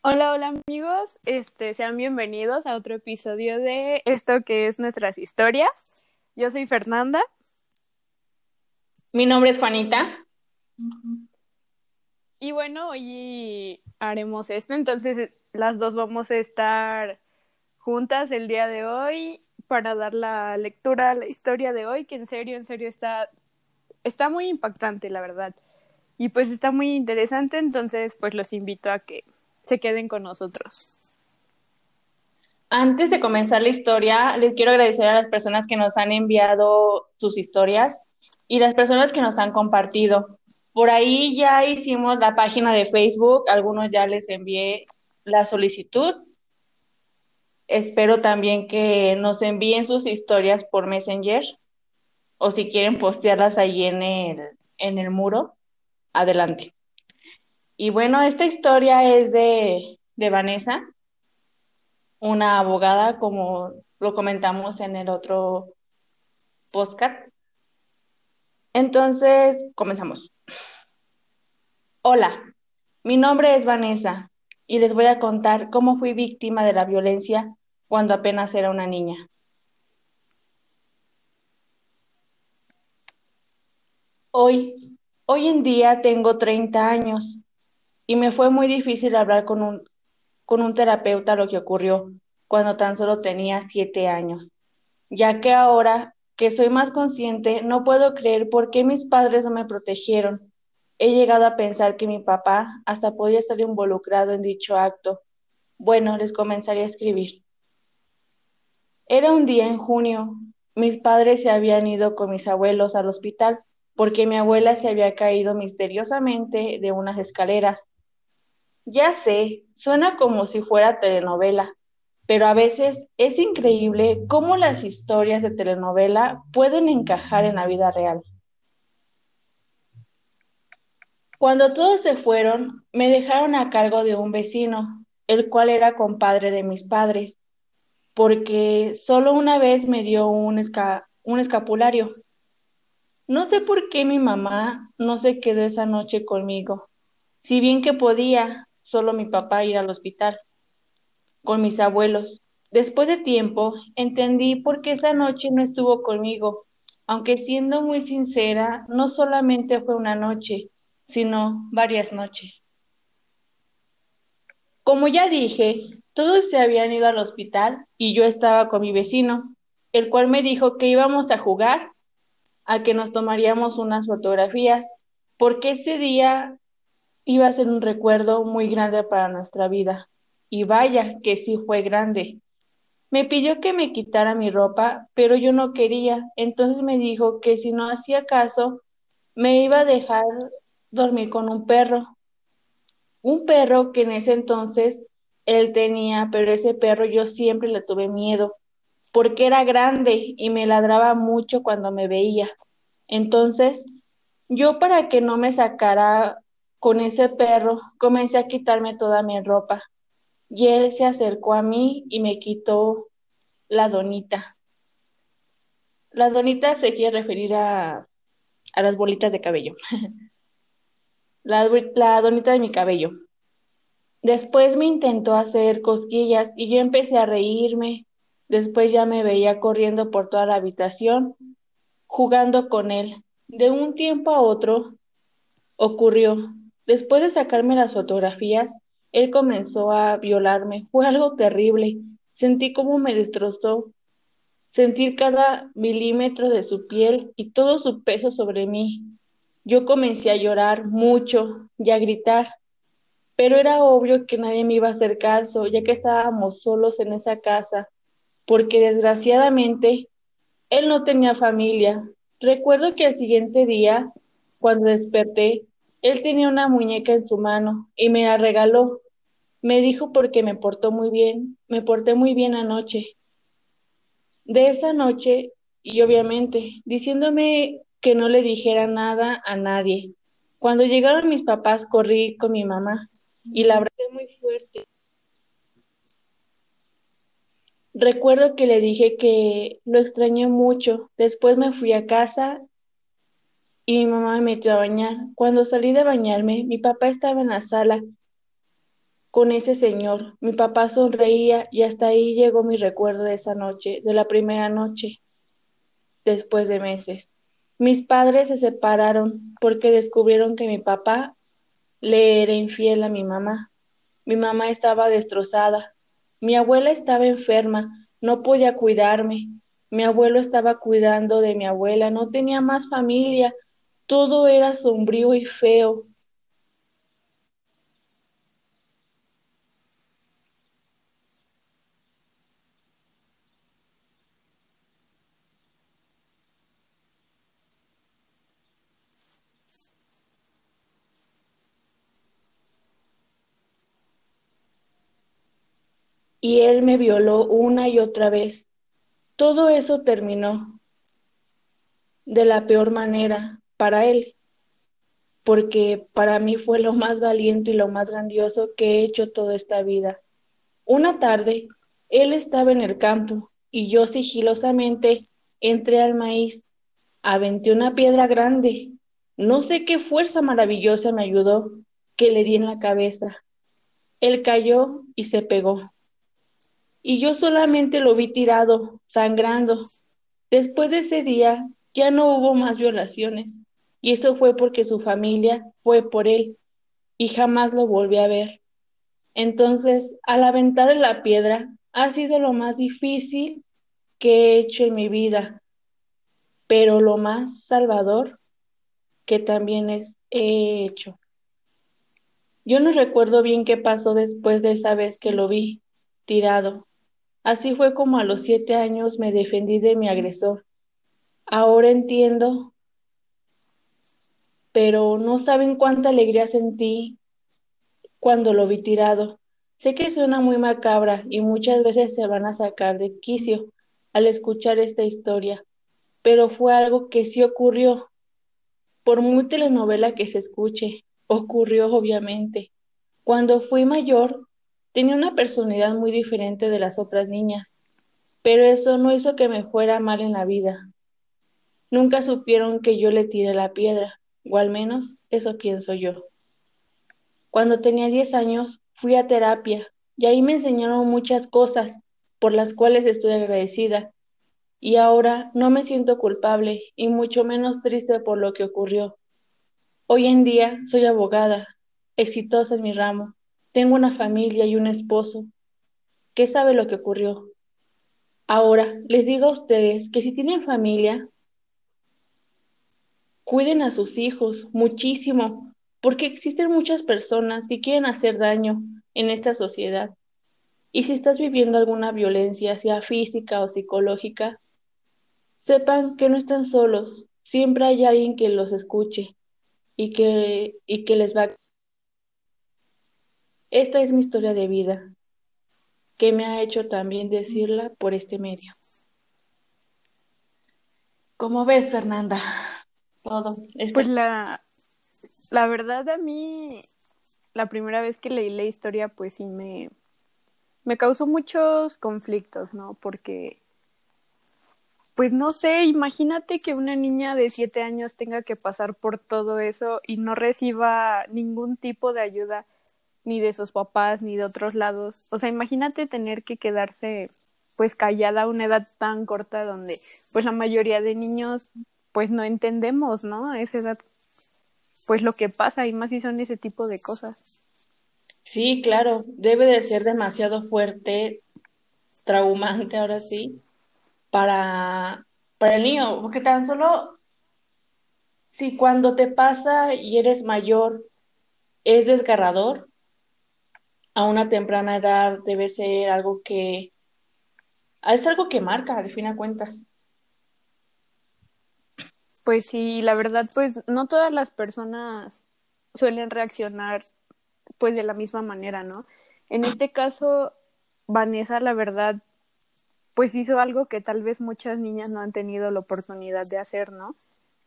Hola, hola amigos, este, sean bienvenidos a otro episodio de esto que es nuestras historias. Yo soy Fernanda. Mi nombre es Juanita. Y bueno, hoy haremos esto, entonces las dos vamos a estar juntas el día de hoy para dar la lectura a la historia de hoy, que en serio, en serio está, está muy impactante, la verdad. Y pues está muy interesante, entonces pues los invito a que se queden con nosotros. Antes de comenzar la historia, les quiero agradecer a las personas que nos han enviado sus historias y las personas que nos han compartido. Por ahí ya hicimos la página de Facebook, algunos ya les envié la solicitud. Espero también que nos envíen sus historias por Messenger o si quieren postearlas ahí en el, en el muro, adelante. Y bueno, esta historia es de, de Vanessa, una abogada, como lo comentamos en el otro podcast. Entonces, comenzamos. Hola, mi nombre es Vanessa y les voy a contar cómo fui víctima de la violencia cuando apenas era una niña. Hoy, hoy en día tengo 30 años y me fue muy difícil hablar con un, con un terapeuta lo que ocurrió cuando tan solo tenía siete años, ya que ahora que soy más consciente, no puedo creer por qué mis padres no me protegieron. He llegado a pensar que mi papá hasta podía estar involucrado en dicho acto. Bueno, les comenzaré a escribir. Era un día en junio. Mis padres se habían ido con mis abuelos al hospital porque mi abuela se había caído misteriosamente de unas escaleras ya sé, suena como si fuera telenovela, pero a veces es increíble cómo las historias de telenovela pueden encajar en la vida real. Cuando todos se fueron, me dejaron a cargo de un vecino, el cual era compadre de mis padres, porque solo una vez me dio un, un escapulario. No sé por qué mi mamá no se quedó esa noche conmigo, si bien que podía, solo mi papá ir al hospital con mis abuelos. Después de tiempo, entendí por qué esa noche no estuvo conmigo, aunque siendo muy sincera, no solamente fue una noche, sino varias noches. Como ya dije, todos se habían ido al hospital y yo estaba con mi vecino, el cual me dijo que íbamos a jugar, a que nos tomaríamos unas fotografías, porque ese día iba a ser un recuerdo muy grande para nuestra vida. Y vaya, que sí fue grande. Me pidió que me quitara mi ropa, pero yo no quería. Entonces me dijo que si no hacía caso, me iba a dejar dormir con un perro. Un perro que en ese entonces él tenía, pero ese perro yo siempre le tuve miedo, porque era grande y me ladraba mucho cuando me veía. Entonces, yo para que no me sacara con ese perro comencé a quitarme toda mi ropa y él se acercó a mí y me quitó la donita. La donita se quiere referir a, a las bolitas de cabello. la, la donita de mi cabello. Después me intentó hacer cosquillas y yo empecé a reírme. Después ya me veía corriendo por toda la habitación, jugando con él. De un tiempo a otro ocurrió Después de sacarme las fotografías, él comenzó a violarme. Fue algo terrible. Sentí cómo me destrozó. Sentir cada milímetro de su piel y todo su peso sobre mí. Yo comencé a llorar mucho y a gritar, pero era obvio que nadie me iba a hacer caso, ya que estábamos solos en esa casa, porque desgraciadamente él no tenía familia. Recuerdo que al siguiente día, cuando desperté, él tenía una muñeca en su mano y me la regaló. Me dijo porque me portó muy bien, me porté muy bien anoche. De esa noche, y obviamente, diciéndome que no le dijera nada a nadie. Cuando llegaron mis papás, corrí con mi mamá y la abracé muy fuerte. Recuerdo que le dije que lo extrañé mucho. Después me fui a casa y mi mamá me metió a bañar. Cuando salí de bañarme, mi papá estaba en la sala con ese señor. Mi papá sonreía y hasta ahí llegó mi recuerdo de esa noche, de la primera noche, después de meses. Mis padres se separaron porque descubrieron que mi papá le era infiel a mi mamá. Mi mamá estaba destrozada. Mi abuela estaba enferma, no podía cuidarme. Mi abuelo estaba cuidando de mi abuela, no tenía más familia. Todo era sombrío y feo. Y él me violó una y otra vez. Todo eso terminó de la peor manera para él, porque para mí fue lo más valiente y lo más grandioso que he hecho toda esta vida. Una tarde, él estaba en el campo y yo sigilosamente entré al maíz, aventé una piedra grande. No sé qué fuerza maravillosa me ayudó, que le di en la cabeza. Él cayó y se pegó y yo solamente lo vi tirado, sangrando. Después de ese día ya no hubo más violaciones, y eso fue porque su familia fue por él, y jamás lo volví a ver. Entonces, al aventar la piedra, ha sido lo más difícil que he hecho en mi vida, pero lo más salvador que también he hecho. Yo no recuerdo bien qué pasó después de esa vez que lo vi tirado, Así fue como a los siete años me defendí de mi agresor. Ahora entiendo, pero no saben cuánta alegría sentí cuando lo vi tirado. Sé que suena muy macabra y muchas veces se van a sacar de quicio al escuchar esta historia, pero fue algo que sí ocurrió. Por muy telenovela que se escuche, ocurrió obviamente. Cuando fui mayor, Tenía una personalidad muy diferente de las otras niñas, pero eso no hizo que me fuera mal en la vida. Nunca supieron que yo le tiré la piedra, o al menos eso pienso yo. Cuando tenía 10 años fui a terapia y ahí me enseñaron muchas cosas por las cuales estoy agradecida y ahora no me siento culpable y mucho menos triste por lo que ocurrió. Hoy en día soy abogada, exitosa en mi ramo tengo una familia y un esposo. ¿Qué sabe lo que ocurrió? Ahora, les digo a ustedes que si tienen familia, cuiden a sus hijos muchísimo, porque existen muchas personas que quieren hacer daño en esta sociedad. Y si estás viviendo alguna violencia, sea física o psicológica, sepan que no están solos, siempre hay alguien que los escuche y que, y que les va a esta es mi historia de vida, que me ha hecho también decirla por este medio. ¿Cómo ves, Fernanda? Todo. Pues la, la verdad a mí, la primera vez que leí la historia, pues sí me, me causó muchos conflictos, ¿no? Porque, pues no sé, imagínate que una niña de siete años tenga que pasar por todo eso y no reciba ningún tipo de ayuda ni de sus papás, ni de otros lados. O sea, imagínate tener que quedarse pues callada a una edad tan corta donde pues la mayoría de niños pues no entendemos, ¿no? A esa edad pues lo que pasa y más si son ese tipo de cosas. Sí, claro, debe de ser demasiado fuerte, traumante ahora sí, para, para el niño, porque tan solo si cuando te pasa y eres mayor es desgarrador, a una temprana edad debe ser algo que es algo que marca, al fin de cuentas. Pues sí, la verdad, pues no todas las personas suelen reaccionar pues de la misma manera, ¿no? En este caso, Vanessa, la verdad, pues hizo algo que tal vez muchas niñas no han tenido la oportunidad de hacer, ¿no?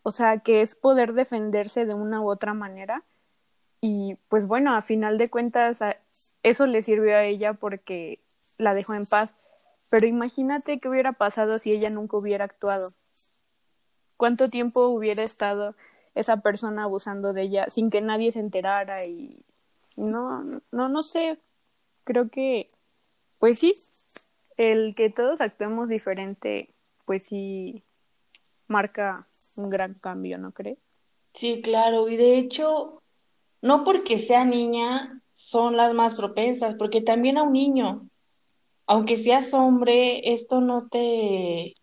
O sea, que es poder defenderse de una u otra manera. Y pues bueno, a final de cuentas, eso le sirvió a ella porque la dejó en paz. Pero imagínate qué hubiera pasado si ella nunca hubiera actuado. ¿Cuánto tiempo hubiera estado esa persona abusando de ella sin que nadie se enterara y no, no, no sé, creo que, pues sí, el que todos actuemos diferente, pues sí marca un gran cambio, ¿no crees? Sí, claro, y de hecho, no porque sea niña son las más propensas, porque también a un niño, aunque seas hombre, esto no te,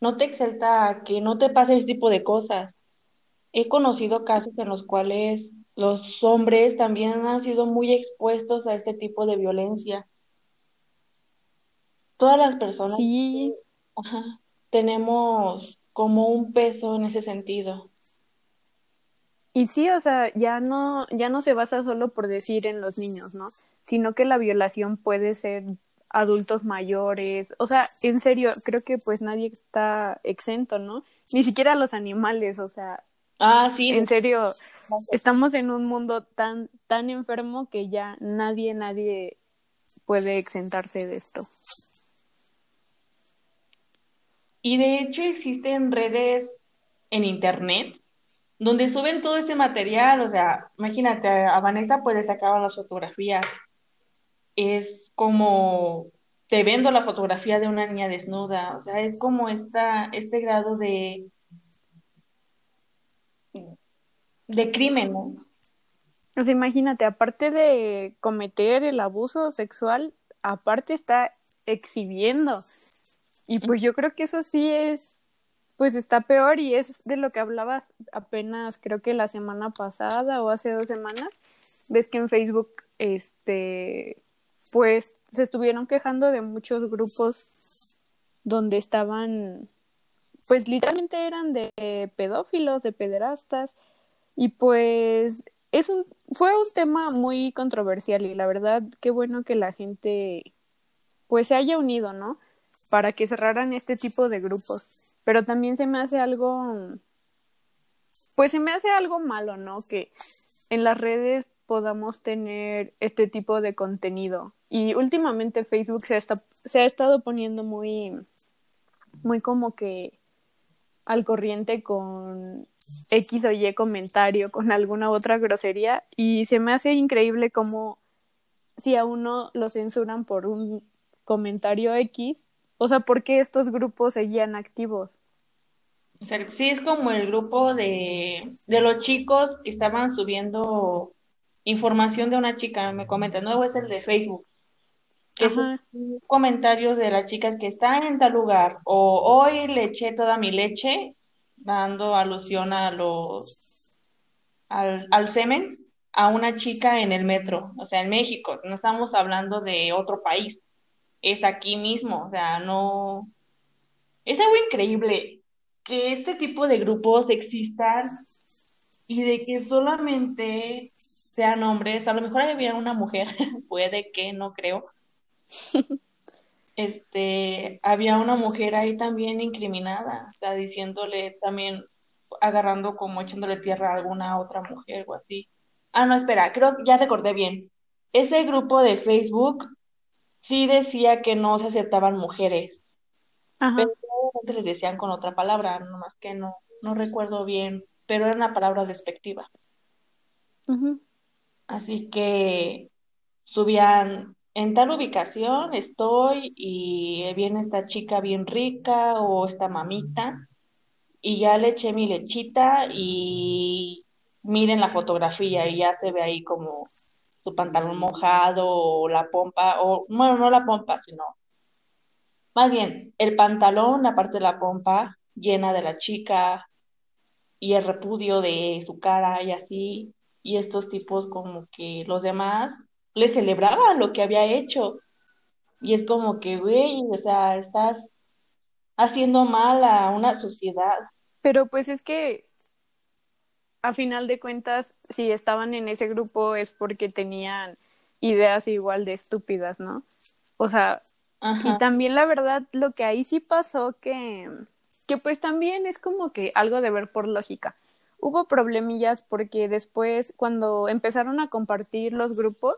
no te exalta a que no te pase ese tipo de cosas. He conocido casos en los cuales los hombres también han sido muy expuestos a este tipo de violencia. Todas las personas sí. tenemos como un peso en ese sentido. Y sí, o sea, ya no, ya no se basa solo por decir en los niños, ¿no? Sino que la violación puede ser adultos mayores, o sea, en serio, creo que pues nadie está exento, ¿no? Ni siquiera los animales, o sea, ah, sí, en serio, estamos en un mundo tan, tan enfermo que ya nadie, nadie puede exentarse de esto. Y de hecho existen redes en internet donde suben todo ese material, o sea, imagínate, a Vanessa pues le sacaban las fotografías. Es como te vendo la fotografía de una niña desnuda, o sea, es como esta, este grado de de crimen, ¿no? O sea, imagínate, aparte de cometer el abuso sexual, aparte está exhibiendo. Y pues yo creo que eso sí es pues está peor y es de lo que hablabas apenas creo que la semana pasada o hace dos semanas. Ves que en Facebook, este, pues se estuvieron quejando de muchos grupos donde estaban, pues literalmente eran de pedófilos, de pederastas y pues es un, fue un tema muy controversial y la verdad qué bueno que la gente pues se haya unido, ¿no? Para que cerraran este tipo de grupos pero también se me hace algo, pues se me hace algo malo, ¿no? Que en las redes podamos tener este tipo de contenido. Y últimamente Facebook se, se ha estado poniendo muy, muy como que al corriente con X o Y comentario, con alguna otra grosería, y se me hace increíble como si a uno lo censuran por un comentario X, o sea, ¿por qué estos grupos seguían activos? O sea, sí es como el grupo de, de los chicos que estaban subiendo información de una chica, me comenta, no es el de Facebook, que son comentarios de las chicas que están en tal lugar, o hoy le eché toda mi leche, dando alusión a los, al, al semen, a una chica en el metro, o sea, en México, no estamos hablando de otro país, es aquí mismo, o sea, no, es algo increíble que este tipo de grupos existan y de que solamente sean hombres, a lo mejor había una mujer, puede que, no creo. Este, había una mujer ahí también incriminada, o sea, diciéndole también, agarrando como echándole tierra a alguna otra mujer o así. Ah, no, espera, creo que ya recordé bien. Ese grupo de Facebook sí decía que no se aceptaban mujeres, pero les decían con otra palabra, nomás que no, no recuerdo bien, pero era una palabra despectiva. Así que subían en tal ubicación estoy y viene esta chica bien rica o esta mamita y ya le eché mi lechita y miren la fotografía y ya se ve ahí como su pantalón mojado o la pompa o bueno no la pompa sino más bien, el pantalón, la parte de la pompa llena de la chica y el repudio de su cara y así, y estos tipos como que los demás le celebraban lo que había hecho. Y es como que, güey, o sea, estás haciendo mal a una sociedad. Pero pues es que, a final de cuentas, si estaban en ese grupo es porque tenían ideas igual de estúpidas, ¿no? O sea, y también la verdad, lo que ahí sí pasó que, que pues también es como que algo de ver por lógica. Hubo problemillas porque después cuando empezaron a compartir los grupos,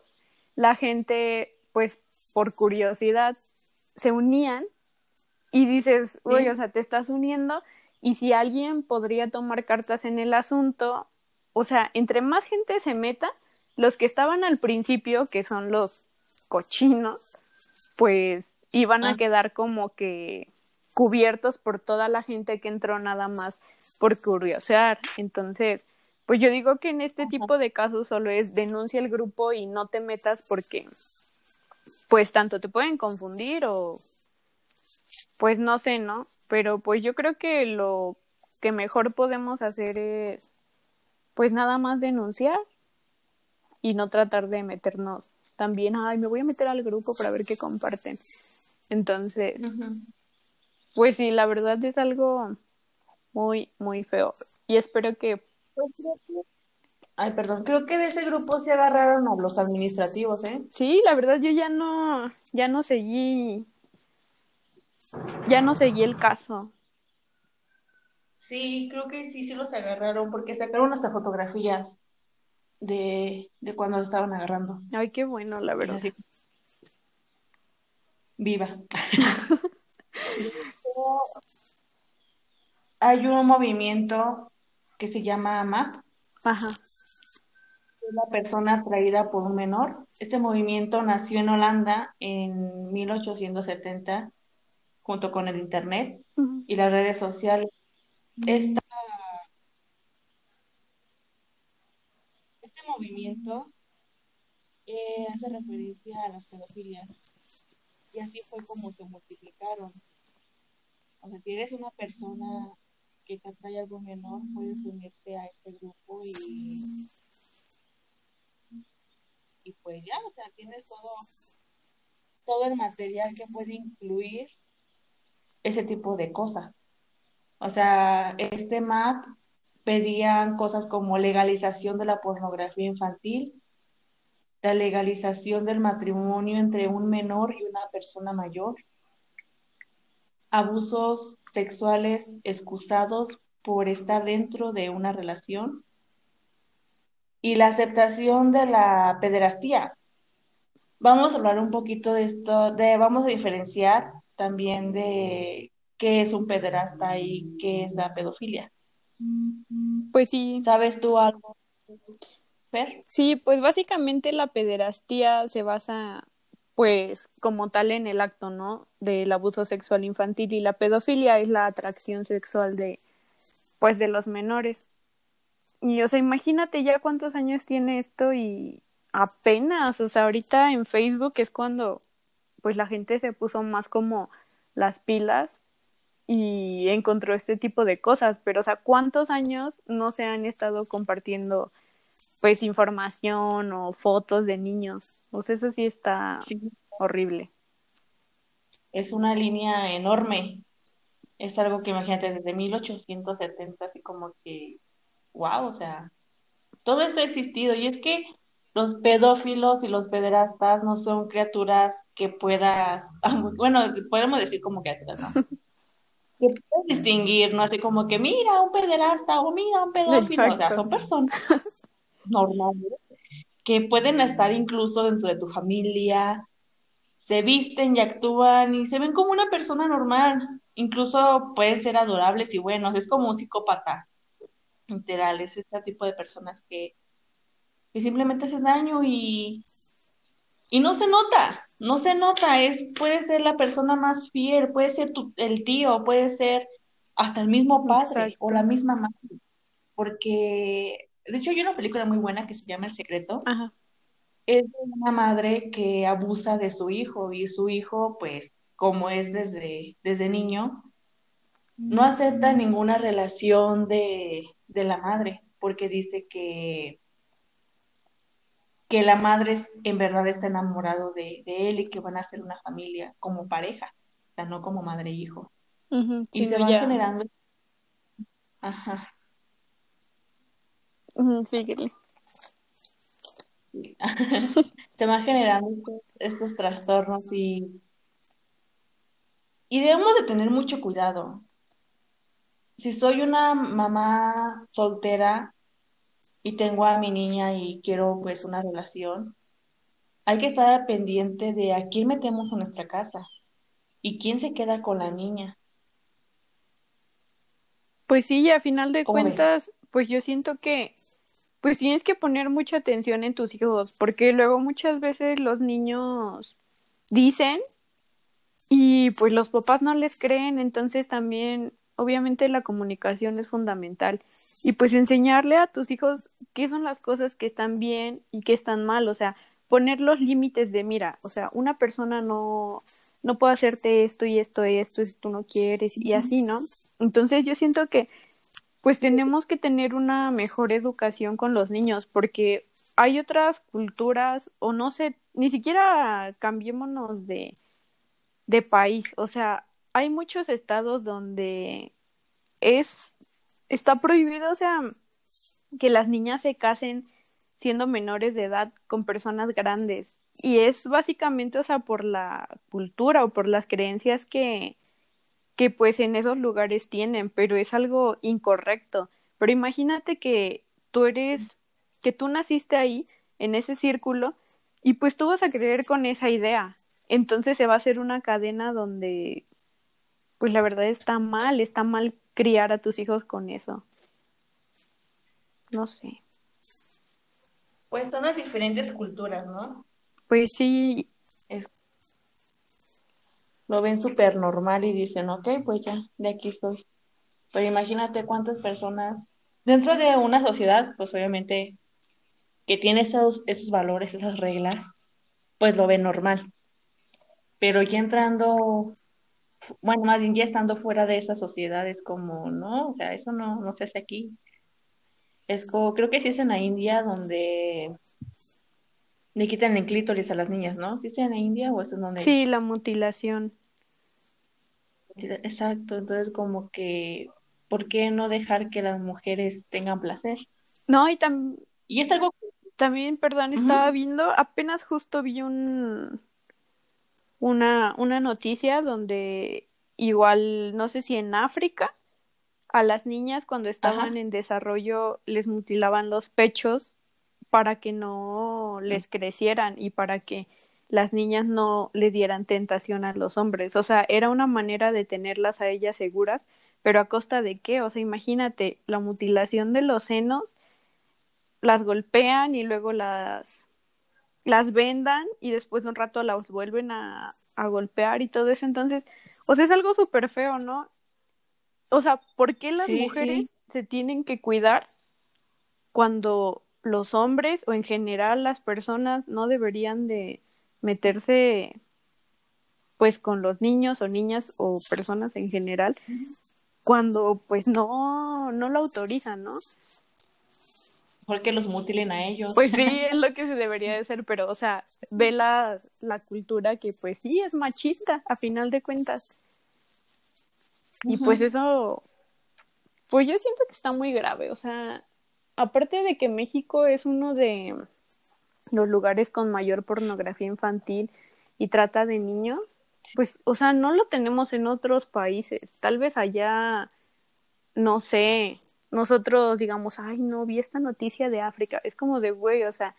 la gente pues por curiosidad se unían y dices, uy, o sea, te estás uniendo y si alguien podría tomar cartas en el asunto, o sea, entre más gente se meta, los que estaban al principio, que son los cochinos, pues iban a Ah. quedar como que cubiertos por toda la gente que entró nada más por curiosear. Entonces, pues yo digo que en este tipo de casos solo es denuncia el grupo y no te metas porque pues tanto te pueden confundir o pues no sé, ¿no? Pero pues yo creo que lo que mejor podemos hacer es pues nada más denunciar y no tratar de meternos también, ay, me voy a meter al grupo para ver qué comparten. Entonces, pues sí, la verdad es algo muy, muy feo. Y espero que, Ay, perdón, creo que de ese grupo se agarraron a los administrativos, ¿eh? sí, la verdad yo ya no, ya no seguí, ya no seguí el caso. Sí, creo que sí, sí los agarraron, porque sacaron hasta fotografías de, de cuando lo estaban agarrando. Ay, qué bueno, la verdad. así. Viva. Hay un movimiento que se llama AMAP, Ajá. la persona atraída por un menor. Este movimiento nació en Holanda en 1870, junto con el Internet y las redes sociales. Esta- este movimiento eh, hace referencia a las pedofilias y así fue como se multiplicaron. O sea, si eres una persona que te atrae algo menor, puedes unirte a este grupo y, y pues ya, o sea, tienes todo, todo el material que puede incluir ese tipo de cosas. O sea, este MAP pedían cosas como legalización de la pornografía infantil, la legalización del matrimonio entre un menor y una persona mayor, abusos sexuales excusados por estar dentro de una relación y la aceptación de la pederastía. Vamos a hablar un poquito de esto, de, vamos a diferenciar también de qué es un pederasta y qué es la pedofilia. Pues sí, ¿Sabes tú algo, Fer? sí, pues básicamente la pederastía se basa pues como tal en el acto, ¿no? Del abuso sexual infantil y la pedofilia es la atracción sexual de pues de los menores. Y o sea, imagínate ya cuántos años tiene esto y apenas, o sea, ahorita en Facebook es cuando pues la gente se puso más como las pilas y encontró este tipo de cosas, pero o sea, ¿cuántos años no se han estado compartiendo pues información o fotos de niños? Sea, eso sí está horrible. Es una línea enorme. Es algo que imagínate desde 1870, así como que, wow, o sea, todo esto ha existido. Y es que los pedófilos y los pederastas no son criaturas que puedas, bueno, podemos decir como criaturas, ¿no? Que puedes distinguir, ¿no? Así como que mira un pederasta o mira un pedófilo, o sea, son personas normales que pueden estar incluso dentro de tu familia, se visten y actúan y se ven como una persona normal, incluso pueden ser adorables y buenos, es como un psicópata, literal, es este tipo de personas que, que simplemente hacen daño y, y no se nota, no se nota, es, puede ser la persona más fiel, puede ser tu, el tío, puede ser hasta el mismo padre Exacto. o la misma madre, porque de hecho hay una película muy buena que se llama El Secreto, Ajá. es de una madre que abusa de su hijo y su hijo, pues, como es desde, desde niño, no acepta ninguna relación de, de la madre porque dice que, que la madre en verdad está enamorado de, de él y que van a ser una familia como pareja, o sea, no como madre e hijo. Y sí, se van ya. generando, ajá, síguele. se van generando estos, estos trastornos y, y debemos de tener mucho cuidado. Si soy una mamá soltera y tengo a mi niña y quiero pues una relación, hay que estar pendiente de a quién metemos en nuestra casa y quién se queda con la niña. Pues sí, y a final de cuentas, pues yo siento que pues tienes que poner mucha atención en tus hijos, porque luego muchas veces los niños dicen y pues los papás no les creen, entonces también obviamente la comunicación es fundamental. Y pues enseñarle a tus hijos qué son las cosas que están bien y qué están mal, o sea, poner los límites de mira, o sea, una persona no no puede hacerte esto y esto y esto si tú no quieres y así, ¿no? Entonces yo siento que pues tenemos que tener una mejor educación con los niños porque hay otras culturas o no sé, ni siquiera cambiémonos de de país. O sea, hay muchos estados donde es, está prohibido, o sea, que las niñas se casen siendo menores de edad con personas grandes. Y es básicamente, o sea, por la cultura o por las creencias que, que pues en esos lugares tienen, pero es algo incorrecto. Pero imagínate que tú eres, que tú naciste ahí, en ese círculo, y pues tú vas a creer con esa idea. Entonces se va a hacer una cadena donde, pues la verdad está mal, está mal criar a tus hijos con eso. No sé. Pues son las diferentes culturas, ¿no? Pues sí, Es, lo ven súper normal y dicen, ok, pues ya, de aquí soy. Pero imagínate cuántas personas dentro de una sociedad, pues obviamente que tiene esos, esos valores, esas reglas, pues lo ven normal. Pero ya entrando, bueno, más bien ya estando fuera de esa sociedad es como, no, o sea, eso no, no se hace aquí. Es como, creo que sí es en la India donde le quitan el clítoris a las niñas, ¿no? ¿Sí es en la India o eso es donde? sí, la mutilación. Exacto, entonces como que, ¿por qué no dejar que las mujeres tengan placer? No, y tam- Y es algo, también, perdón, estaba viendo, apenas justo vi un, una, una noticia donde igual, no sé si en África, a las niñas cuando estaban ajá, en desarrollo les mutilaban los pechos para que no les crecieran y para que las niñas no le dieran tentación a los hombres. O sea, era una manera de tenerlas a ellas seguras, pero a costa de qué? O sea, imagínate la mutilación de los senos, las golpean y luego las las vendan y después de un rato las vuelven a, a golpear y todo eso. Entonces, o sea, es algo súper feo, ¿no? O sea, ¿por qué las sí, mujeres sí, se tienen que cuidar cuando los hombres o en general las personas no deberían de meterse pues con los niños o niñas o personas en general cuando pues no no lo autorizan, ¿no? Porque los mutilen a ellos. Pues sí, es lo que se debería de hacer, pero o sea, ve la, la cultura que pues sí es machista a final de cuentas. Y pues eso, pues yo siento que está muy grave, o sea, aparte de que México es uno de los lugares con mayor pornografía infantil y trata de niños, pues, o sea, no lo tenemos en otros países. Tal vez allá, no sé, nosotros digamos, ay, no, vi esta noticia de África. Es como de, güey, o sea,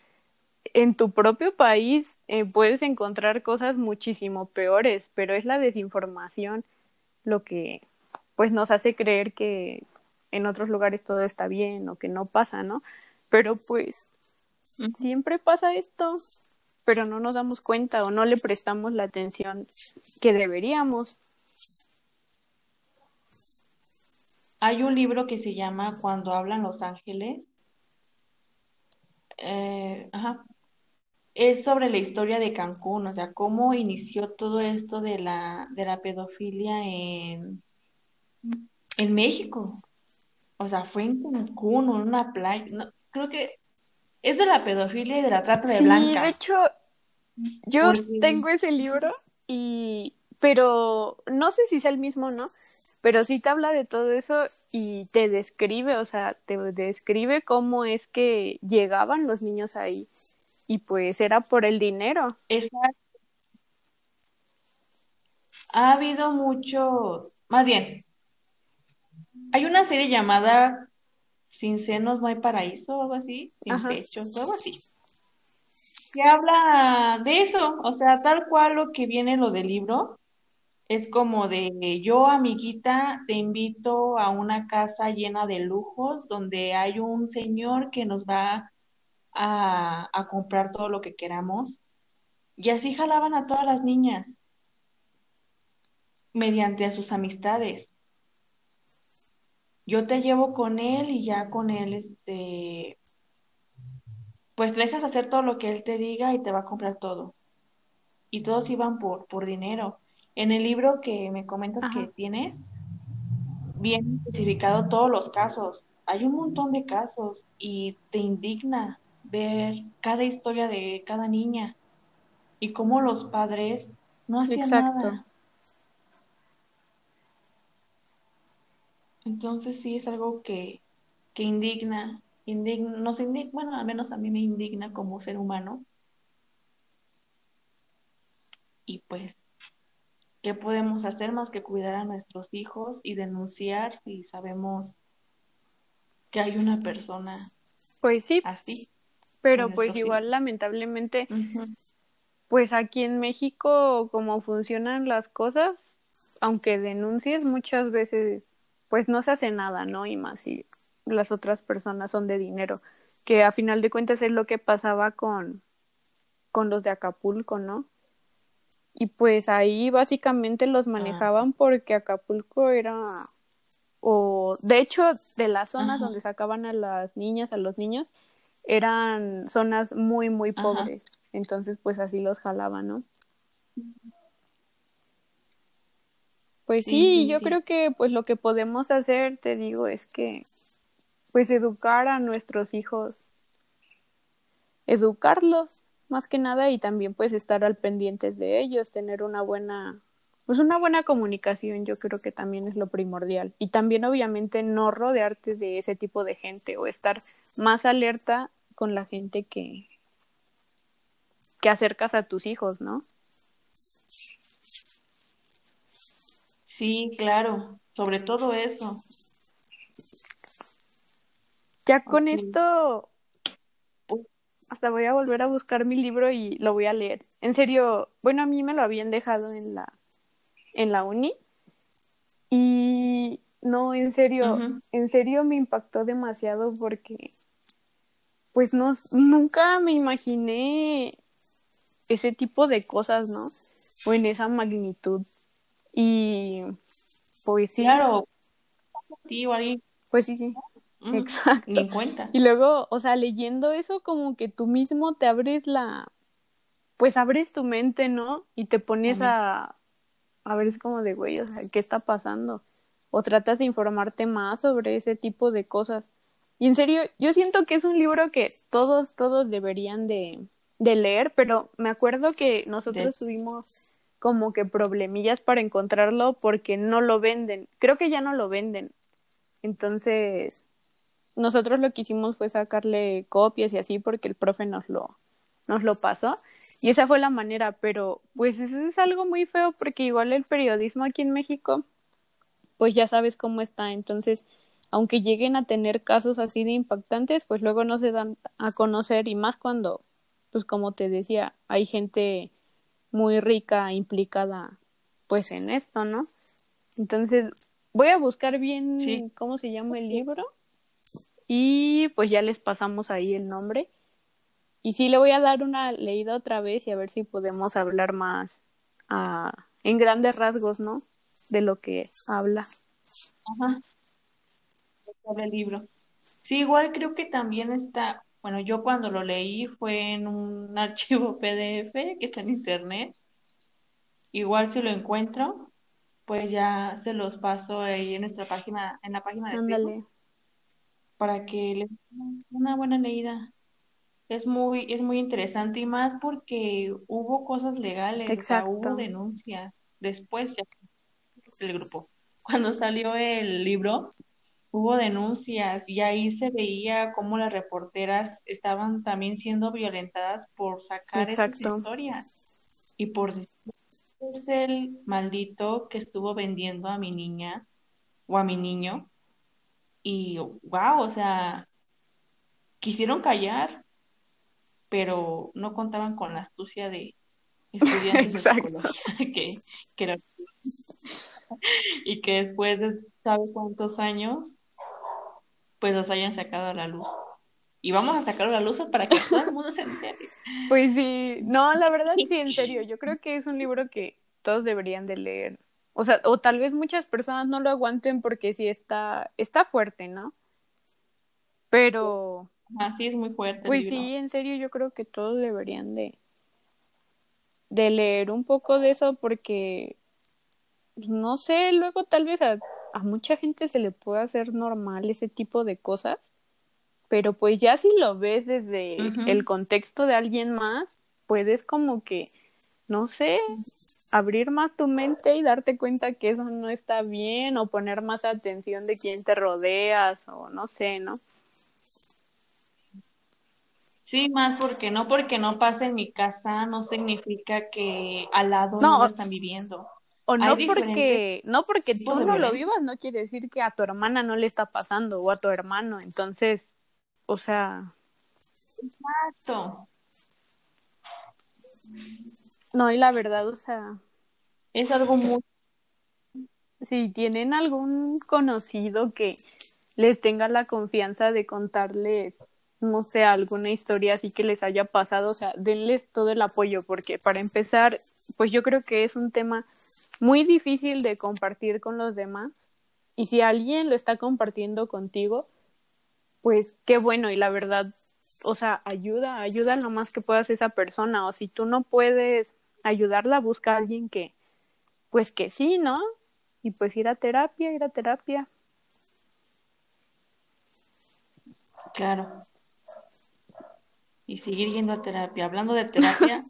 en tu propio país eh, puedes encontrar cosas muchísimo peores, pero es la desinformación lo que, pues, nos hace creer que en otros lugares todo está bien o que no pasa, ¿no? Pero pues siempre pasa esto, pero no nos damos cuenta o no le prestamos la atención que deberíamos. Hay un libro que se llama Cuando hablan los ángeles. eh, ajá, es sobre la historia de Cancún, o sea, cómo inició todo esto de la, de la pedofilia en, en México. O sea, fue en Cancún, en una playa. no, creo que es de la pedofilia y de la trata de Sí, de hecho, yo Porque, tengo ese libro y, pero no sé si es el mismo, ¿no? Pero sí te habla de todo eso y te describe, o sea, te describe cómo es que llegaban los niños ahí y pues era por el dinero. esa, ha habido mucho, más bien, hay una serie llamada Sin senos no hay paraíso o algo así, sin Ajá. pechos, algo así. Que habla de eso, o sea, tal cual lo que viene lo del libro, Es como de yo, amiguita, te invito a una casa llena de lujos donde hay un señor que nos va a, a comprar todo lo que queramos. Y así jalaban a todas las niñas mediante a sus amistades. Yo te llevo con él y ya con él, este, pues le dejas hacer todo lo que él te diga y te va a comprar todo. Y todos iban por, por dinero. En el libro que me comentas Ajá. que tienes, bien especificado todos los casos. Hay un montón de casos y te indigna ver cada historia de cada niña y cómo los padres no hacían Exacto. nada. Entonces sí es algo que, que indigna, indigna, nos indigna, bueno, al menos a mí me indigna como ser humano. Y pues, ¿qué podemos hacer más que cuidar a nuestros hijos y denunciar si sabemos que hay una persona Pues sí, así? pero pues igual hijos? lamentablemente, pues aquí en México, como funcionan las cosas, aunque denuncies muchas veces, pues no se hace nada, ¿no? Y más si las otras personas son de dinero, que a final de cuentas es lo que pasaba con, con los de Acapulco, ¿no? Y pues ahí básicamente los manejaban porque Acapulco era, o de hecho, de las zonas Ajá. donde sacaban a las niñas, a los niños, eran zonas muy, muy Ajá. pobres. Entonces, pues así los jalaban, ¿no? Pues Sí, sí, sí, yo sí. creo que pues lo que podemos hacer, te digo, es que pues educar a nuestros hijos, educarlos más que nada y también pues estar al pendiente de ellos, tener una buena pues una buena comunicación, yo creo que también es lo primordial. Y también obviamente no rodearte de ese tipo de gente o estar más alerta con la gente que que acercas a tus hijos, ¿no? Sí, claro, sobre todo eso. Ya con esto hasta voy a volver a buscar mi libro y lo voy a leer. En serio, bueno, a mí me lo habían dejado en la en la uni y no, en serio, en serio me impactó demasiado porque pues no nunca me imaginé ese tipo de cosas, ¿no? O en esa magnitud. Y pues sí, Claro, sí, pues sí, exacto. ni en cuenta. Y luego, o sea, leyendo eso como que tú mismo te abres la, pues abres tu mente, ¿no? Y te pones a, a ver, es como de, güey, o sea, ¿qué está pasando? O tratas de informarte más sobre ese tipo de cosas. Y en serio, yo siento que es un libro que todos, todos deberían de, de leer, pero me acuerdo que nosotros tuvimos como que problemillas para encontrarlo porque no lo venden. Creo que ya no lo venden. Entonces, nosotros lo que hicimos fue sacarle copias y así porque el profe nos lo, nos lo pasó. Y esa fue la manera, pero pues eso es algo muy feo porque igual el periodismo aquí en México, pues ya sabes cómo está. Entonces, aunque lleguen a tener casos así de impactantes, pues luego no se dan a conocer y más cuando, pues como te decía, hay gente muy rica implicada pues en esto, ¿no? Entonces, voy a buscar bien Sí. cómo se llama el libro y pues ya les pasamos ahí el nombre. Y sí, le voy a dar una leída otra vez y a ver si podemos hablar más ah, en grandes rasgos, ¿no? De lo que habla. Ajá. Sobre el libro. Sí, igual creo que también está, bueno, yo cuando lo leí fue en un archivo PDF que está en internet. Igual si lo encuentro, pues ya se los paso ahí en nuestra página, en la página de Facebook. Para que les den una buena leída. Es muy, es muy interesante y más porque hubo cosas legales, o sea, hubo Exacto. denuncias. Después ya el grupo. Cuando salió el libro, hubo denuncias y ahí se veía cómo las reporteras estaban también siendo violentadas por sacar esas Exacto. historias y por decir, es el maldito que estuvo vendiendo a mi niña o a mi niño y wow, o sea, quisieron callar, pero no contaban con la astucia de, estudiantes de psicología que, que y que después de sabe cuántos años pues los hayan sacado a la luz. Y vamos a sacarlo a la luz para que todo el mundo se entere. Pues sí, no, la verdad sí, en serio, yo creo que es un libro que todos deberían de leer. O sea, o tal vez muchas personas no lo aguanten porque sí está, está fuerte, ¿no? Pero... Así es muy fuerte. Pues sí, en serio, yo creo que todos deberían de, de leer un poco de eso porque, pues, no sé, luego tal vez a, a mucha gente se le puede hacer normal ese tipo de cosas, pero pues ya si lo ves desde el contexto de alguien más, puedes como que, no sé, abrir más tu mente y darte cuenta que eso no está bien o poner más atención de quién te rodeas o no sé, ¿no? Sí, más porque no porque no pase en mi casa no significa que al lado no, lo están viviendo. O no porque no porque tú no lo vivas no quiere decir que a tu hermana no le está pasando o a tu hermano, entonces, o sea, Exacto. No, y la verdad, o sea, es algo muy si tienen algún conocido que les tenga la confianza de contarles no sé, alguna historia así que les haya pasado, o sea, denles todo el apoyo, porque para empezar, pues yo creo que es un tema muy difícil de compartir con los demás, y si alguien lo está compartiendo contigo, pues qué bueno, y la verdad, o sea, ayuda, ayuda lo más que puedas a esa persona, o si tú no puedes ayudarla, busca a alguien que, pues que sí, ¿no? Y pues ir a terapia, ir a terapia. Claro y seguir yendo a terapia. Hablando de terapia,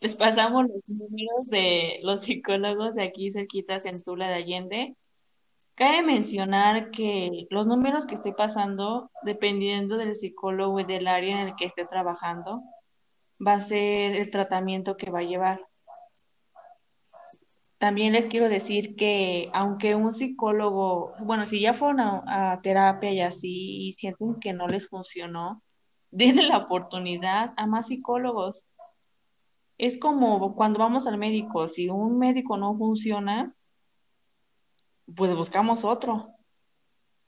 les pasamos los números de los psicólogos de aquí cerquitas en Tula de Allende. Cabe mencionar que los números que estoy pasando, dependiendo del psicólogo y del área en el que esté trabajando, va a ser el tratamiento que va a llevar. También les quiero decir que aunque un psicólogo, bueno, si ya fueron a, terapia y así y sienten que no les funcionó, denle la oportunidad a más psicólogos. Es como cuando vamos al médico, si un médico no funciona, pues buscamos otro.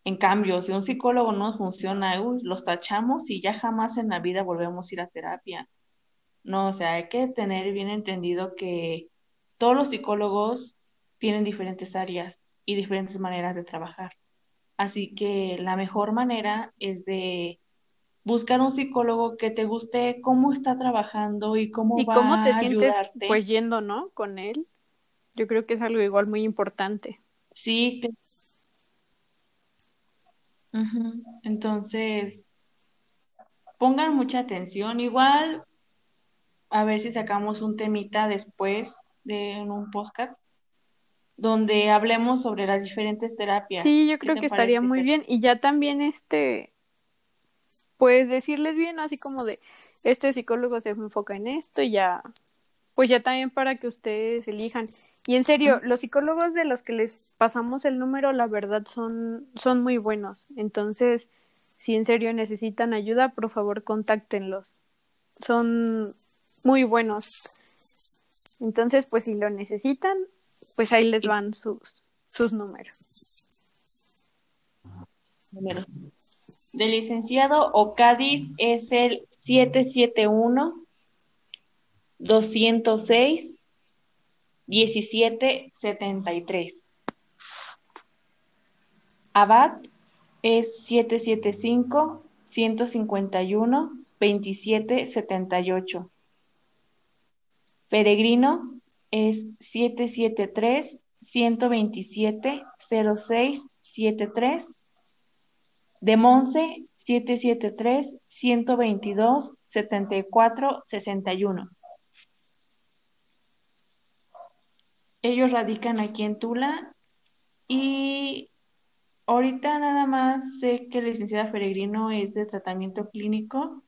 En cambio, si un psicólogo no funciona, los tachamos y ya jamás en la vida volvemos a ir a terapia. No, o sea, hay que tener bien entendido que todos los psicólogos tienen diferentes áreas y diferentes maneras de trabajar. Así que la mejor manera es de buscar un psicólogo que te guste cómo está trabajando y cómo va cómo te sientes pues yendo, ¿no? Con él. Yo creo que es algo igual muy importante. Sí. Entonces, pongan mucha atención. Igual, a ver si sacamos un temita después de un podcast donde hablemos sobre las diferentes terapias. Sí, yo creo que estaría muy bien. Y ya también este, pues decirles bien, así como de, este psicólogo se enfoca en esto y ya, pues ya también para que ustedes elijan. Y en serio, los psicólogos de los que les pasamos el número, la verdad son, son muy buenos. Entonces, si en serio necesitan ayuda, por favor, contáctenlos. Son muy buenos. Entonces, pues si lo necesitan, pues ahí les van sus, sus números. Números del licenciado Ocadis es el 771 206 1773. Abad es 775 151 2778. Peregrino es 773 127 0673 de Monse 773-122-74-61. Ellos radican aquí en Tula y ahorita nada más sé que la licenciada Peregrino es de tratamiento clínico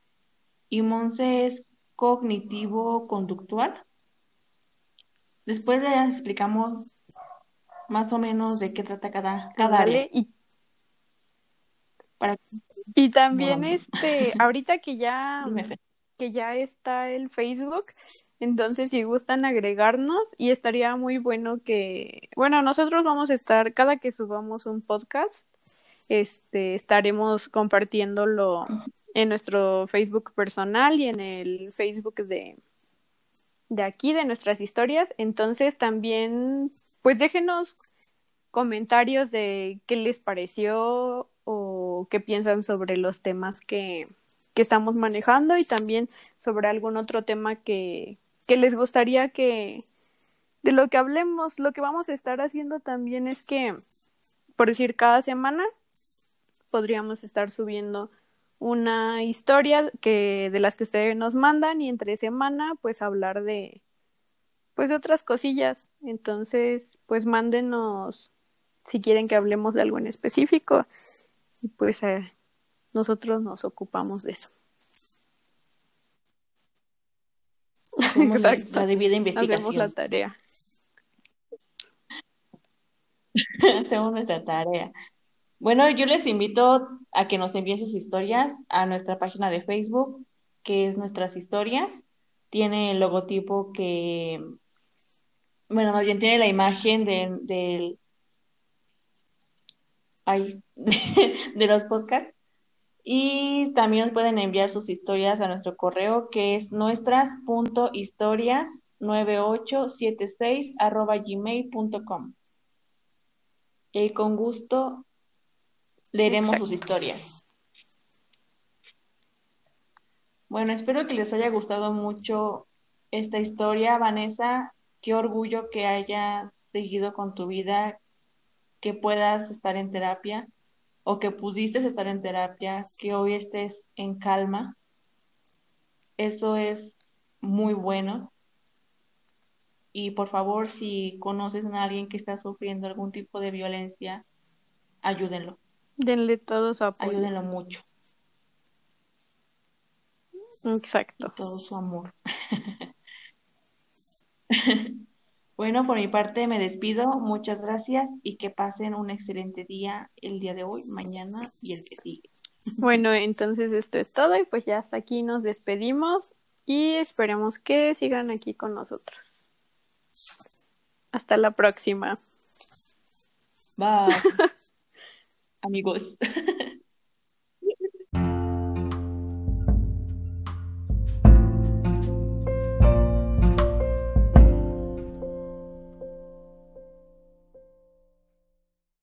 y Monse es cognitivo-conductual. Después les explicamos más o menos de qué trata cada, cada área. Y también, este, ahorita que ya, que ya está el Facebook, entonces si gustan agregarnos y estaría muy bueno que, bueno, nosotros vamos a estar, cada que subamos un podcast, este, estaremos compartiéndolo en nuestro Facebook personal y en el Facebook de, de aquí, de nuestras historias. Entonces también, pues déjenos comentarios de qué les pareció o qué piensan sobre los temas que, que estamos manejando y también sobre algún otro tema que, que les gustaría que de lo que hablemos. Lo que vamos a estar haciendo también es que, por decir, cada semana podríamos estar subiendo una historia que de las que ustedes nos mandan y entre semana pues hablar de pues de otras cosillas. Entonces, pues mándenos si quieren que hablemos de algo en específico y pues eh, nosotros nos ocupamos de eso. Hacemos la debida investigación. Hacemos la tarea. Hacemos nuestra tarea. Bueno, yo les invito a que nos envíen sus historias a nuestra página de Facebook, que es Nuestras Historias. Tiene el logotipo que, bueno, más bien tiene la imagen del, de, de los podcasts. Y también pueden enviar sus historias a nuestro correo, que es nuestras.historias9876 arroba gmail.com. Y con gusto leeremos sus historias. Bueno, espero que les haya gustado mucho esta historia, Vanessa. Qué orgullo que hayas seguido con tu vida, que puedas estar en terapia o que pudiste estar en terapia, que hoy estés en calma. Eso es muy bueno. Y por favor, si conoces a alguien que está sufriendo algún tipo de violencia, ayúdenlo. Denle todo su apoyo. Ayúdenlo mucho. Exacto. todo su amor. bueno, por mi parte me despido. Muchas gracias y que pasen un excelente día el día de hoy, mañana y el que sigue. Bueno, entonces esto es todo y pues ya hasta aquí nos despedimos y esperemos que sigan aquí con nosotros. Hasta la próxima. Bye. amigos.